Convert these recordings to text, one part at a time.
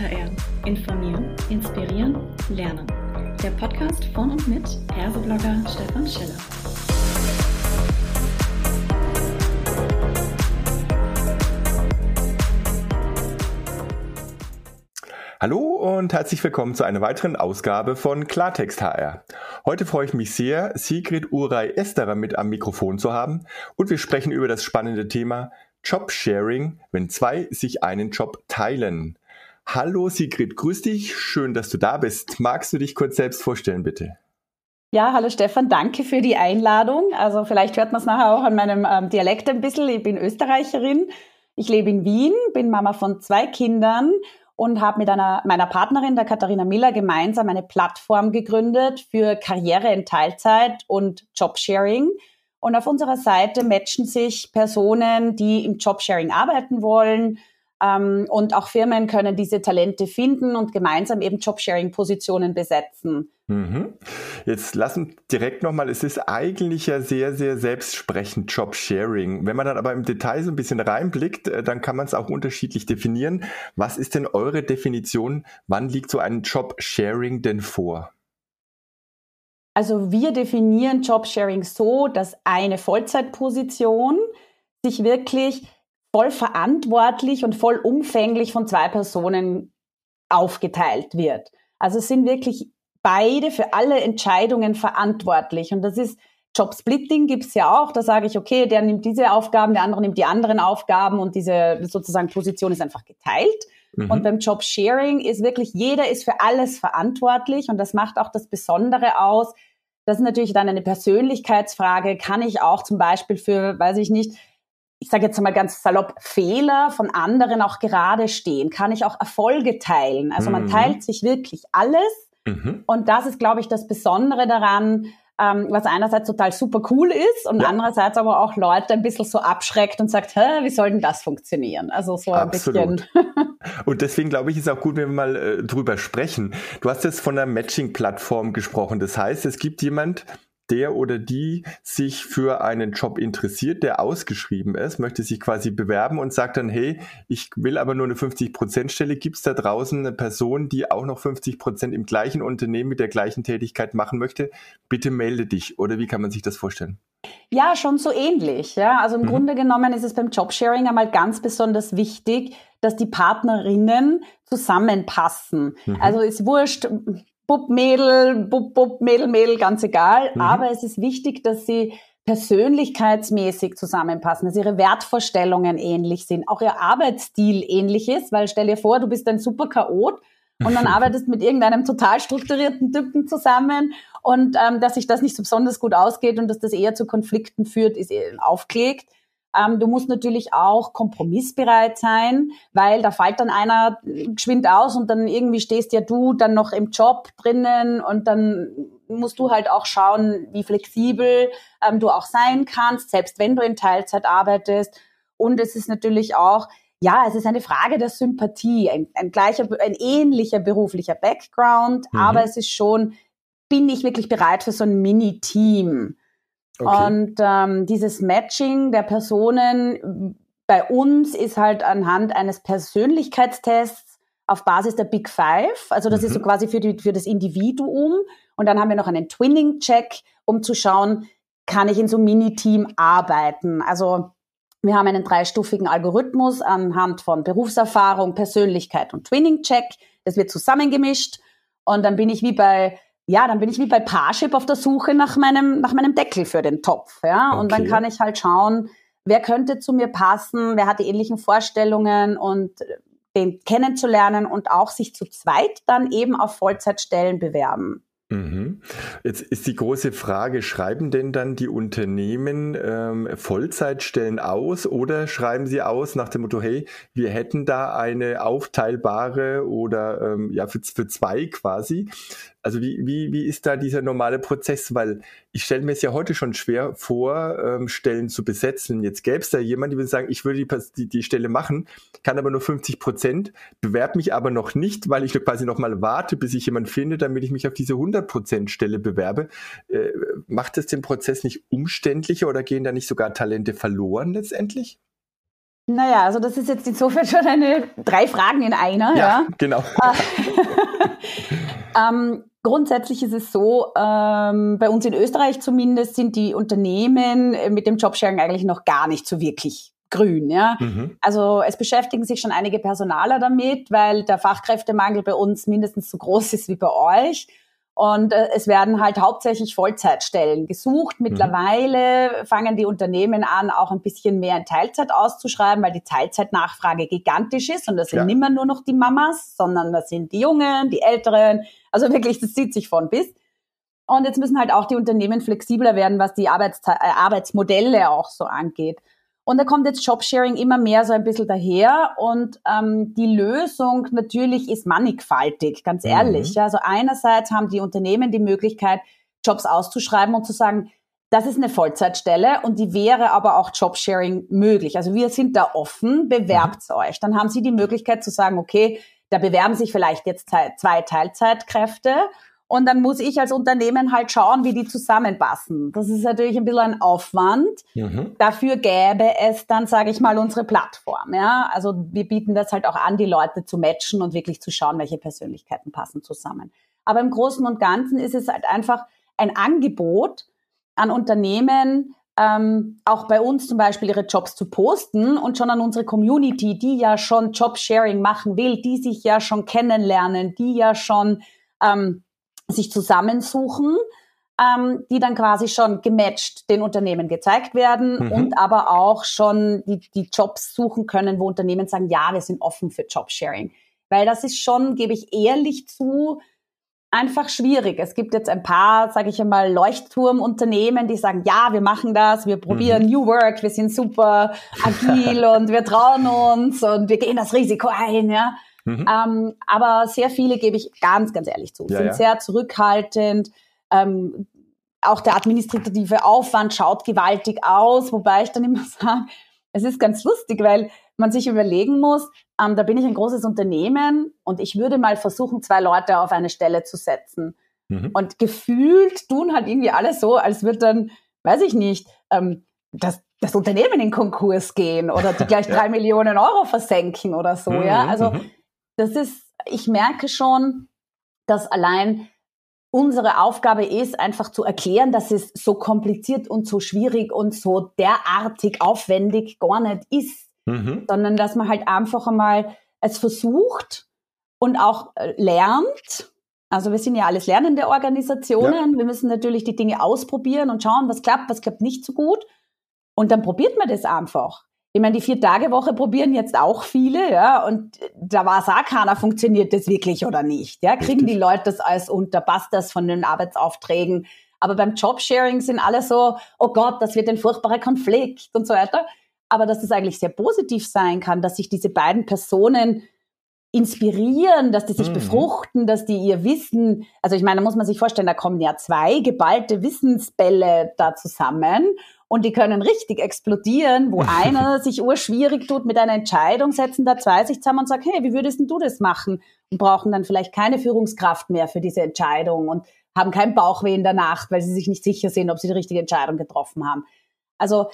HR. Informieren, inspirieren, lernen. Der Podcast von und mit Herseblogger Stefan Schiller. Hallo und herzlich willkommen zu einer weiteren Ausgabe von Klartext HR. Heute freue ich mich sehr, Sigrid Uray Esterer mit am Mikrofon zu haben und wir sprechen über das spannende Thema Jobsharing, wenn zwei sich einen Job teilen. Hallo Sigrid, grüß dich, schön, dass du da bist. Magst du dich kurz selbst vorstellen, bitte? Ja, hallo Stefan, danke für die Einladung. Also vielleicht hört man es nachher auch an meinem ähm, Dialekt ein bisschen. Ich bin Österreicherin, ich lebe in Wien, bin Mama von zwei Kindern und habe mit einer, meiner Partnerin, der Katharina Miller, gemeinsam eine Plattform gegründet für Karriere in Teilzeit und Jobsharing. Und auf unserer Seite matchen sich Personen, die im Jobsharing arbeiten wollen, und auch Firmen können diese Talente finden und gemeinsam eben Jobsharing-Positionen besetzen. Mhm. Jetzt lassen direkt nochmal, es ist eigentlich ja sehr, sehr selbstsprechend Jobsharing. Wenn man dann aber im Detail so ein bisschen reinblickt, äh, dann kann man es auch unterschiedlich definieren. Was ist denn eure Definition? Wann liegt so ein Jobsharing denn vor? Also wir definieren Jobsharing so, dass eine Vollzeitposition sich wirklich voll verantwortlich und voll umfänglich von zwei Personen aufgeteilt wird. Also es sind wirklich beide für alle Entscheidungen verantwortlich. Und das ist Jobsplitting gibt's ja auch. Da sage ich, okay, der nimmt diese Aufgaben, der andere nimmt die anderen Aufgaben und diese sozusagen Position ist einfach geteilt. Mhm. Und beim Jobsharing ist wirklich jeder ist für alles verantwortlich und das macht auch das Besondere aus. Das ist natürlich dann eine Persönlichkeitsfrage. Kann ich auch zum Beispiel für, weiß ich nicht, ich sage jetzt mal ganz salopp, Fehler von anderen auch gerade stehen? Kann ich auch Erfolge teilen? Also man mhm. teilt sich wirklich alles. Mhm. Und das ist, glaube ich, das Besondere daran, ähm, was einerseits total super cool ist und ja. andererseits aber auch Leute ein bisschen so abschreckt und sagt, Hä, wie soll denn das funktionieren? Also so ein Absolut. bisschen. und deswegen glaube ich, ist auch gut, wenn wir mal äh, drüber sprechen. Du hast jetzt von einer Matching-Plattform gesprochen. Das heißt, es gibt jemand, der oder die sich für einen Job interessiert, der ausgeschrieben ist, möchte sich quasi bewerben und sagt dann, hey, ich will aber nur eine 50%-Stelle. Gibt es da draußen eine Person, die auch noch 50% im gleichen Unternehmen mit der gleichen Tätigkeit machen möchte? Bitte melde dich. Oder wie kann man sich das vorstellen? Ja, schon so ähnlich. Ja, also im mhm. Grunde genommen ist es beim Jobsharing einmal ganz besonders wichtig, dass die Partnerinnen zusammenpassen. Mhm. Also ist wurscht, Bub, Mädel, Bub, Bub, Mädel, Mädel, ganz egal. Mhm. Aber es ist wichtig, dass sie persönlichkeitsmäßig zusammenpassen, dass ihre Wertvorstellungen ähnlich sind, auch ihr Arbeitsstil ähnlich ist, weil stell dir vor, du bist ein super Chaot und dann arbeitest mit irgendeinem total strukturierten Typen zusammen und ähm, dass sich das nicht so besonders gut ausgeht und dass das eher zu Konflikten führt, ist aufgelegt. Ähm, du musst natürlich auch kompromissbereit sein, weil da fällt dann einer geschwind aus und dann irgendwie stehst ja du dann noch im Job drinnen und dann musst du halt auch schauen, wie flexibel ähm, du auch sein kannst, selbst wenn du in Teilzeit arbeitest. Und es ist natürlich auch, ja, es ist eine Frage der Sympathie, ein, ein gleicher, ein ähnlicher beruflicher Background, mhm. aber es ist schon, bin ich wirklich bereit für so ein Mini-Team? Okay. Und ähm, dieses Matching der Personen bei uns ist halt anhand eines Persönlichkeitstests auf Basis der Big Five. Also das mhm. ist so mhm. quasi für, die, für das Individuum. Und dann haben wir noch einen Twinning-Check, um zu schauen, kann ich in so einem Mini-Team arbeiten? Also wir haben einen dreistufigen Algorithmus anhand von Berufserfahrung, Persönlichkeit und Twinning-Check. Das wird zusammengemischt. Und dann bin ich wie bei ja, dann bin ich wie bei Parship auf der Suche nach meinem, nach meinem Deckel für den Topf. Ja? Okay. Und dann kann ich halt schauen, wer könnte zu mir passen, wer hat die ähnlichen Vorstellungen und den kennenzulernen und auch sich zu zweit dann eben auf Vollzeitstellen bewerben. Mhm. Jetzt ist die große Frage, schreiben denn dann die Unternehmen ähm, Vollzeitstellen aus oder schreiben sie aus nach dem Motto, hey, wir hätten da eine aufteilbare oder ähm, ja für, für zwei quasi also wie, wie, wie ist da dieser normale Prozess? Weil ich stelle mir es ja heute schon schwer vor, ähm, Stellen zu besetzen. Jetzt gäbe es da jemand, die würde sagen, ich würde die, die, Stelle machen, kann aber nur 50 Prozent, bewerbe mich aber noch nicht, weil ich quasi noch mal warte, bis ich jemand finde, damit ich mich auf diese 100 Prozent Stelle bewerbe. Äh, macht das den Prozess nicht umständlicher oder gehen da nicht sogar Talente verloren letztendlich? Naja, also das ist jetzt insofern schon eine drei Fragen in einer. Ja, ja. genau. ähm, grundsätzlich ist es so, ähm, bei uns in Österreich zumindest sind die Unternehmen mit dem Jobsharing eigentlich noch gar nicht so wirklich grün. Ja? Mhm. Also es beschäftigen sich schon einige Personaler damit, weil der Fachkräftemangel bei uns mindestens so groß ist wie bei euch. Und äh, es werden halt hauptsächlich Vollzeitstellen gesucht. Mhm. Mittlerweile mhm. fangen die Unternehmen an, auch ein bisschen mehr in Teilzeit auszuschreiben, weil die Teilzeitnachfrage gigantisch ist. Und das sind ja. nicht mehr nur noch die Mamas, sondern das sind die Jungen, die Älteren. Also wirklich, das zieht sich von bis. Und jetzt müssen halt auch die Unternehmen flexibler werden, was die Arbeitste äh, Arbeitsmodelle auch so angeht. Und da kommt jetzt Jobsharing immer mehr so ein bisschen daher. Und ähm, die Lösung natürlich ist mannigfaltig, ganz mhm. ehrlich. Mhm. Also einerseits haben die Unternehmen die Möglichkeit, Jobs auszuschreiben und zu sagen, das ist eine Vollzeitstelle und die wäre aber auch Jobsharing möglich. Also wir sind da offen, bewerbt mhm. euch. Dann haben Sie die Möglichkeit zu sagen, okay, da bewerben sich vielleicht jetzt zwei Teilzeitkräfte und dann muss ich als Unternehmen halt schauen, wie die zusammenpassen. Das ist natürlich ein bisschen ein Aufwand. Mhm. Dafür gäbe es dann, sage ich mal, unsere Plattform. Ja? Also wir bieten das halt auch an, die Leute zu matchen und wirklich zu schauen, welche Persönlichkeiten passen zusammen. Aber im Großen und Ganzen ist es halt einfach ein Angebot an Unternehmen, ähm, auch bei uns zum Beispiel ihre Jobs zu posten und schon an unsere Community, die ja schon Jobsharing machen will, die sich ja schon kennenlernen, die ja schon ähm, sich zusammensuchen, ähm, die dann quasi schon gematcht den Unternehmen gezeigt werden mhm. und aber auch schon die, die Jobs suchen können, wo Unternehmen sagen, ja, wir sind offen für Jobsharing. Weil das ist schon, gebe ich ehrlich zu, einfach schwierig. Es gibt jetzt ein paar, sage ich einmal, Leuchtturmunternehmen, die sagen, ja, wir machen das, wir probieren mhm. New Work, wir sind super agil und wir trauen uns und wir gehen das Risiko ein, ja. Mhm. Ähm, aber sehr viele, gebe ich ganz, ganz ehrlich zu, ja, sind ja. sehr zurückhaltend. Ähm, auch der administrative Aufwand schaut gewaltig aus, wobei ich dann immer sage, es ist ganz lustig, weil man sich überlegen muss, ähm, da bin ich ein großes Unternehmen und ich würde mal versuchen, zwei Leute auf eine Stelle zu setzen. Mhm. Und gefühlt tun halt irgendwie alle so, als würde dann, weiß ich nicht, ähm, das, das Unternehmen in Konkurs gehen oder die gleich drei Millionen Euro versenken oder so, mhm. ja. Also mhm das ist, ich merke schon, dass allein unsere Aufgabe ist, einfach zu erklären, dass es so kompliziert und so schwierig und so derartig aufwendig gar nicht ist, mhm. sondern dass man halt einfach einmal es versucht und auch äh, lernt. Also wir sind ja alles lernende Organisationen. Ja. Wir müssen natürlich die Dinge ausprobieren und schauen, was klappt, was klappt nicht so gut. Und dann probiert man das einfach ich meine, die Vier-Tage-Woche probieren jetzt auch viele, ja, und da war es auch keiner, funktioniert das wirklich oder nicht, ja, kriegen die Leute das alles unter, passt das von den Arbeitsaufträgen, aber beim Jobsharing sind alle so, oh Gott, das wird ein furchtbarer Konflikt und so weiter, aber dass es eigentlich sehr positiv sein kann, dass sich diese beiden Personen inspirieren, dass die sich mhm. befruchten, dass die ihr Wissen, also ich meine, da muss man sich vorstellen, da kommen ja zwei geballte Wissensbälle da zusammen und die können richtig explodieren, wo einer sich urschwierig tut mit einer Entscheidung, setzen da zwei sich zusammen und sagen, hey, wie würdest denn du das machen? Und brauchen dann vielleicht keine Führungskraft mehr für diese Entscheidung und haben kein Bauchweh in der Nacht, weil sie sich nicht sicher sind, ob sie die richtige Entscheidung getroffen haben. Also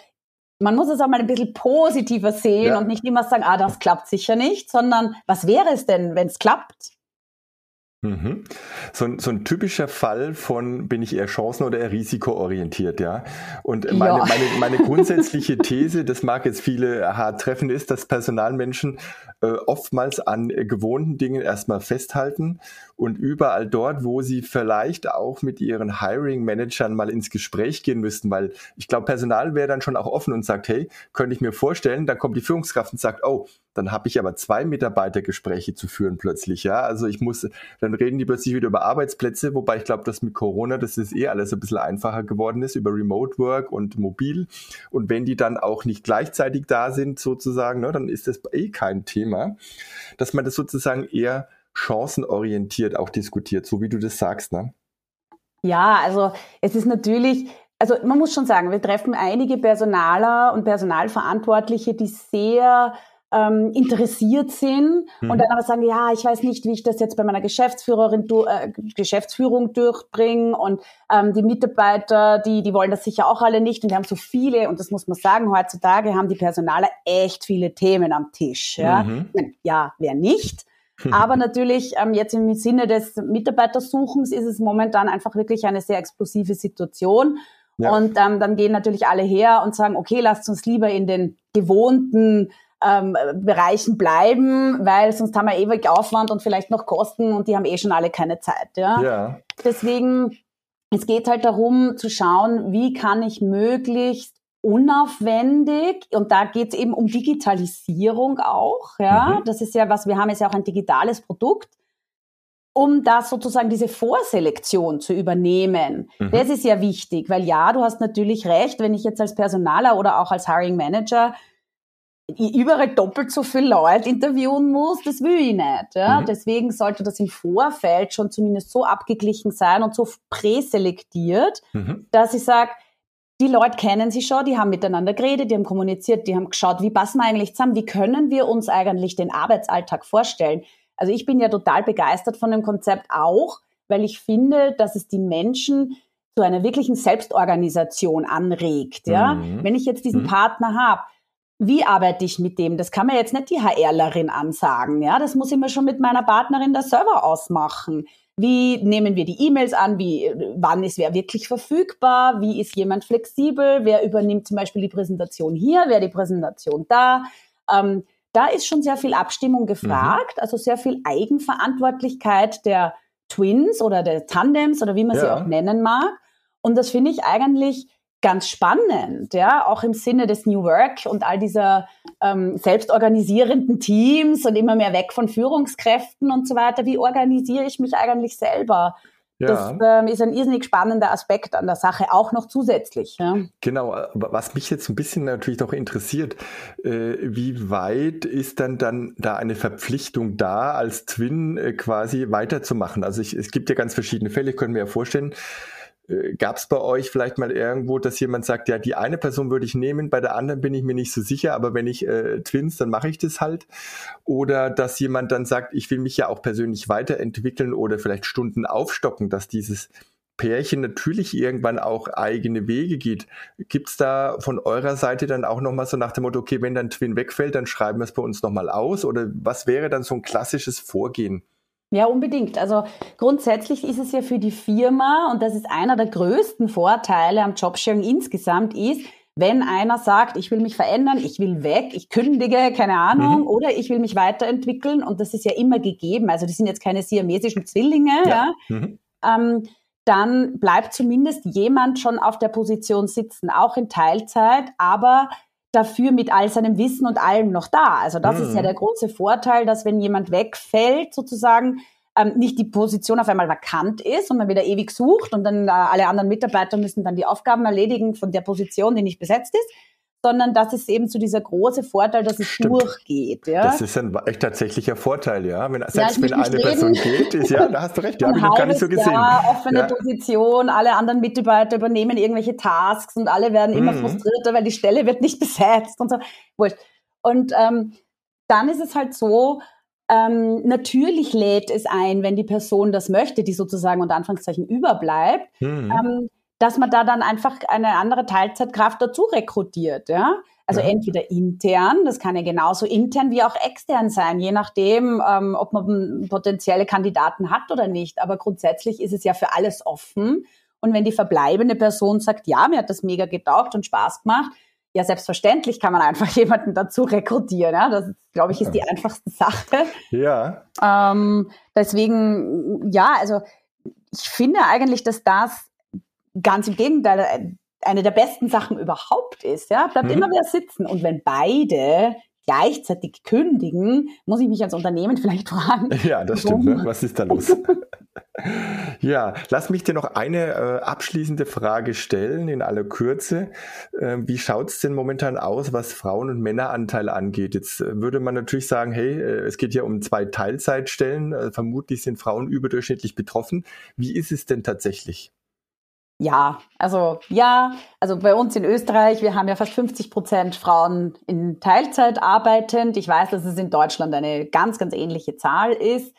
man muss es auch mal ein bisschen positiver sehen ja. und nicht immer sagen, ah, das klappt sicher nicht, sondern was wäre es denn, wenn es klappt? Mhm. So, ein, so ein typischer Fall von, bin ich eher chancen- oder eher risikoorientiert, ja. Und meine, ja. meine, meine grundsätzliche These, das mag jetzt viele hart treffen, ist, dass Personalmenschen äh, oftmals an äh, gewohnten Dingen erstmal festhalten und überall dort, wo sie vielleicht auch mit ihren Hiring-Managern mal ins Gespräch gehen müssten, weil ich glaube, Personal wäre dann schon auch offen und sagt, hey, könnte ich mir vorstellen, dann kommt die Führungskraft und sagt, oh, dann habe ich aber zwei Mitarbeitergespräche zu führen plötzlich, ja. Also ich muss, dann reden die plötzlich wieder über Arbeitsplätze, wobei ich glaube, dass mit Corona das ist eh alles ein bisschen einfacher geworden ist über Remote Work und mobil. Und wenn die dann auch nicht gleichzeitig da sind, sozusagen, ne, dann ist das eh kein Thema, dass man das sozusagen eher chancenorientiert auch diskutiert, so wie du das sagst, ne? Ja, also es ist natürlich, also man muss schon sagen, wir treffen einige Personaler und Personalverantwortliche, die sehr ähm, interessiert sind mhm. und dann aber sagen, ja, ich weiß nicht, wie ich das jetzt bei meiner Geschäftsführerin äh, Geschäftsführung durchbringe und ähm, die Mitarbeiter, die die wollen das sicher auch alle nicht und wir haben so viele und das muss man sagen, heutzutage haben die Personaler echt viele Themen am Tisch. Ja, mhm. ja wer nicht? Aber natürlich ähm, jetzt im Sinne des Mitarbeitersuchens ist es momentan einfach wirklich eine sehr explosive Situation. Ja. Und ähm, dann gehen natürlich alle her und sagen, okay, lasst uns lieber in den gewohnten ähm, Bereichen bleiben, weil sonst haben wir ewig Aufwand und vielleicht noch Kosten und die haben eh schon alle keine Zeit. Ja? ja. Deswegen, es geht halt darum zu schauen, wie kann ich möglichst unaufwendig und da geht es eben um Digitalisierung auch. Ja, mhm. das ist ja was wir haben, ist ja auch ein digitales Produkt um das sozusagen diese Vorselektion zu übernehmen. Mhm. Das ist ja wichtig, weil ja, du hast natürlich recht, wenn ich jetzt als Personaler oder auch als Hiring Manager überall doppelt so viel Leute interviewen muss, das will ich nicht. Ja? Mhm. Deswegen sollte das im Vorfeld schon zumindest so abgeglichen sein und so präselektiert, mhm. dass ich sage, die Leute kennen sich schon, die haben miteinander geredet, die haben kommuniziert, die haben geschaut, wie passen wir eigentlich zusammen, wie können wir uns eigentlich den Arbeitsalltag vorstellen. Also ich bin ja total begeistert von dem Konzept auch, weil ich finde, dass es die Menschen zu einer wirklichen Selbstorganisation anregt. Ja? Mhm. Wenn ich jetzt diesen mhm. Partner habe, wie arbeite ich mit dem? Das kann mir jetzt nicht die HRlerin ansagen. Ja, das muss ich mir schon mit meiner Partnerin der Server ausmachen. Wie nehmen wir die E-Mails an? Wie, wann ist wer wirklich verfügbar? Wie ist jemand flexibel? Wer übernimmt zum Beispiel die Präsentation hier? Wer die Präsentation da? Ähm, da ist schon sehr viel Abstimmung gefragt, mhm. also sehr viel Eigenverantwortlichkeit der Twins oder der Tandems oder wie man ja. sie auch nennen mag. Und das finde ich eigentlich ganz spannend, ja, auch im Sinne des New Work und all dieser ähm, selbstorganisierenden Teams und immer mehr weg von Führungskräften und so weiter. Wie organisiere ich mich eigentlich selber? Ja. Das ähm, ist ein irrsinnig spannender Aspekt an der Sache, auch noch zusätzlich. Ja. Genau, was mich jetzt ein bisschen natürlich noch interessiert, äh, wie weit ist dann dann da eine Verpflichtung da, als Twin äh, quasi weiterzumachen? Also ich, es gibt ja ganz verschiedene Fälle, ich könnte mir ja vorstellen, Gab es bei euch vielleicht mal irgendwo, dass jemand sagt, ja, die eine Person würde ich nehmen, bei der anderen bin ich mir nicht so sicher, aber wenn ich äh, Twins, dann mache ich das halt. Oder dass jemand dann sagt, ich will mich ja auch persönlich weiterentwickeln oder vielleicht Stunden aufstocken, dass dieses Pärchen natürlich irgendwann auch eigene Wege geht. Gibt es da von eurer Seite dann auch nochmal so nach dem Motto, okay, wenn dann Twin wegfällt, dann schreiben wir es bei uns nochmal aus? Oder was wäre dann so ein klassisches Vorgehen? Ja, unbedingt. Also grundsätzlich ist es ja für die Firma, und das ist einer der größten Vorteile am Jobsharing insgesamt, ist, wenn einer sagt, ich will mich verändern, ich will weg, ich kündige, keine Ahnung, mhm. oder ich will mich weiterentwickeln, und das ist ja immer gegeben, also die sind jetzt keine siamesischen Zwillinge, ja, ja mhm. ähm, dann bleibt zumindest jemand schon auf der Position sitzen, auch in Teilzeit, aber dafür mit all seinem Wissen und allem noch da. Also das mhm. ist ja mhm. der große Vorteil, dass wenn jemand wegfällt, sozusagen, ähm, nicht die Position auf einmal vakant ist und man wieder ewig sucht und dann äh, alle anderen Mitarbeiter müssen dann die Aufgaben erledigen von der Position, die nicht besetzt ist, sondern das ist eben so dieser große Vorteil, dass es Stimmt. durchgeht. Ja? Das ist ein echt tatsächlicher Vorteil, ja. Wenn, selbst ja, wenn eine Person geht, ist, ja, da hast du recht, ja, habe ich noch gar nicht so gesehen. Ja, offene ja. Position, alle anderen Mitarbeiter übernehmen irgendwelche Tasks und alle werden immer mhm. frustrierter, weil die Stelle wird nicht besetzt und so. Wurscht. Und ähm, dann ist es halt so, ähm, natürlich lädt es ein, wenn die Person das möchte, die sozusagen unter Anführungszeichen überbleibt, mhm. ähm, dass man da dann einfach eine andere Teilzeitkraft dazu rekrutiert, ja. Also ja. entweder intern, das kann ja genauso intern wie auch extern sein, je nachdem, ähm, ob man potenzielle Kandidaten hat oder nicht. Aber grundsätzlich ist es ja für alles offen. Und wenn die verbleibende Person sagt, ja, mir hat das mega getaugt und Spaß gemacht, ja, selbstverständlich kann man einfach jemanden dazu rekrutieren. Ja? Das, glaube ich, ist die einfachste Sache. Ja. Ähm, deswegen, ja, also ich finde eigentlich, dass das ganz im Gegenteil äh, eine der besten Sachen überhaupt ist. Ja, bleibt mhm. immer wieder sitzen. Und wenn beide gleichzeitig kündigen, muss ich mich als Unternehmen vielleicht fragen. Ja, das stimmt. Ne? Was ist da los? ja, lass mich dir noch eine äh, abschließende Frage stellen in aller Kürze. Äh, wie schaut's denn momentan aus, was Frauen- und Männeranteil angeht? Jetzt äh, würde man natürlich sagen, hey, äh, es geht ja um zwei Teilzeitstellen. Äh, vermutlich sind Frauen überdurchschnittlich betroffen. Wie ist es denn tatsächlich? Ja, also ja, also bei uns in Österreich, wir haben ja fast 50 Prozent Frauen in Teilzeit arbeitend. Ich weiß, dass es in Deutschland eine ganz, ganz ähnliche Zahl ist.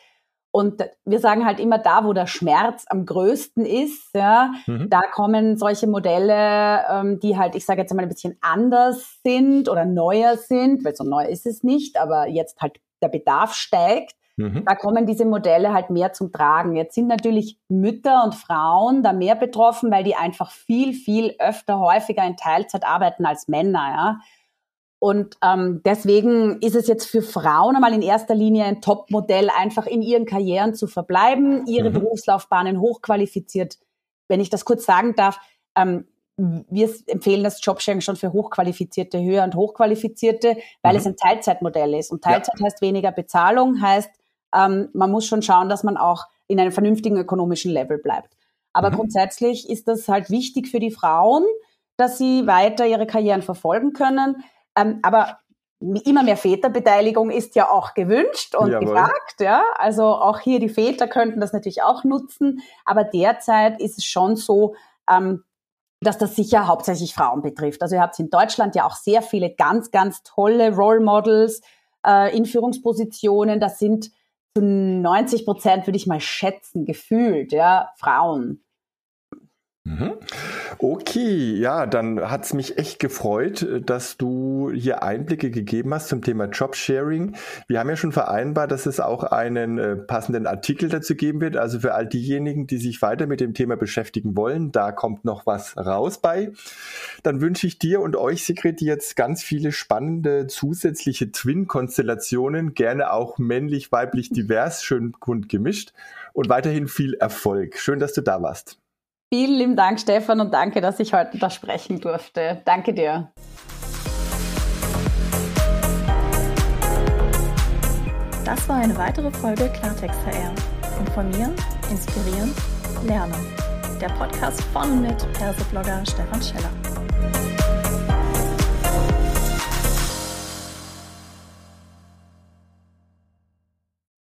Und wir sagen halt immer da, wo der Schmerz am größten ist, ja, mhm. da kommen solche Modelle, ähm, die halt, ich sage jetzt mal ein bisschen anders sind oder neuer sind, weil so neu ist es nicht, aber jetzt halt der Bedarf steigt. Mhm. Da kommen diese Modelle halt mehr zum Tragen. Jetzt sind natürlich Mütter und Frauen da mehr betroffen, weil die einfach viel, viel öfter, häufiger in Teilzeit arbeiten als Männer. Ja. Und ähm, deswegen ist es jetzt für Frauen einmal in erster Linie ein Top-Modell, einfach in ihren Karrieren zu verbleiben, ihre mhm. Berufslaufbahnen hochqualifiziert. Wenn ich das kurz sagen darf, ähm, wir empfehlen das Jobsharing schon für Hochqualifizierte, Höher- und Hochqualifizierte, weil mhm. es ein Teilzeitmodell ist. Und Teilzeit ja. heißt weniger Bezahlung, heißt, ähm, man muss schon schauen, dass man auch in einem vernünftigen ökonomischen Level bleibt. Aber mhm. grundsätzlich ist das halt wichtig für die Frauen, dass sie weiter ihre Karrieren verfolgen können. Ähm, aber immer mehr Väterbeteiligung ist ja auch gewünscht und Jawohl. gefragt, ja. Also auch hier die Väter könnten das natürlich auch nutzen. Aber derzeit ist es schon so, ähm, dass das sicher hauptsächlich Frauen betrifft. Also ihr habt in Deutschland ja auch sehr viele ganz, ganz tolle Role Models äh, in Führungspositionen. Das sind zu 90 Prozent, würde ich mal schätzen, gefühlt, ja, Frauen. Mhm. Okay, ja, dann hat es mich echt gefreut, dass du hier Einblicke gegeben hast zum Thema Jobsharing. Wir haben ja schon vereinbart, dass es auch einen äh, passenden Artikel dazu geben wird. Also für all diejenigen, die sich weiter mit dem Thema beschäftigen wollen, da kommt noch was raus bei. Dann wünsche ich dir und euch, Sigrid, jetzt ganz viele spannende zusätzliche Twin-Konstellationen, gerne auch männlich, weiblich, divers, schön bunt gemischt und weiterhin viel Erfolg. Schön, dass du da warst. Vielen lieben Dank, Stefan, und danke, dass ich heute da sprechen durfte. Danke dir. Das war eine weitere Folge Klartext HR. Informieren, inspirieren, lernen. Der Podcast von und mit Perseblogger Stefan Scheller.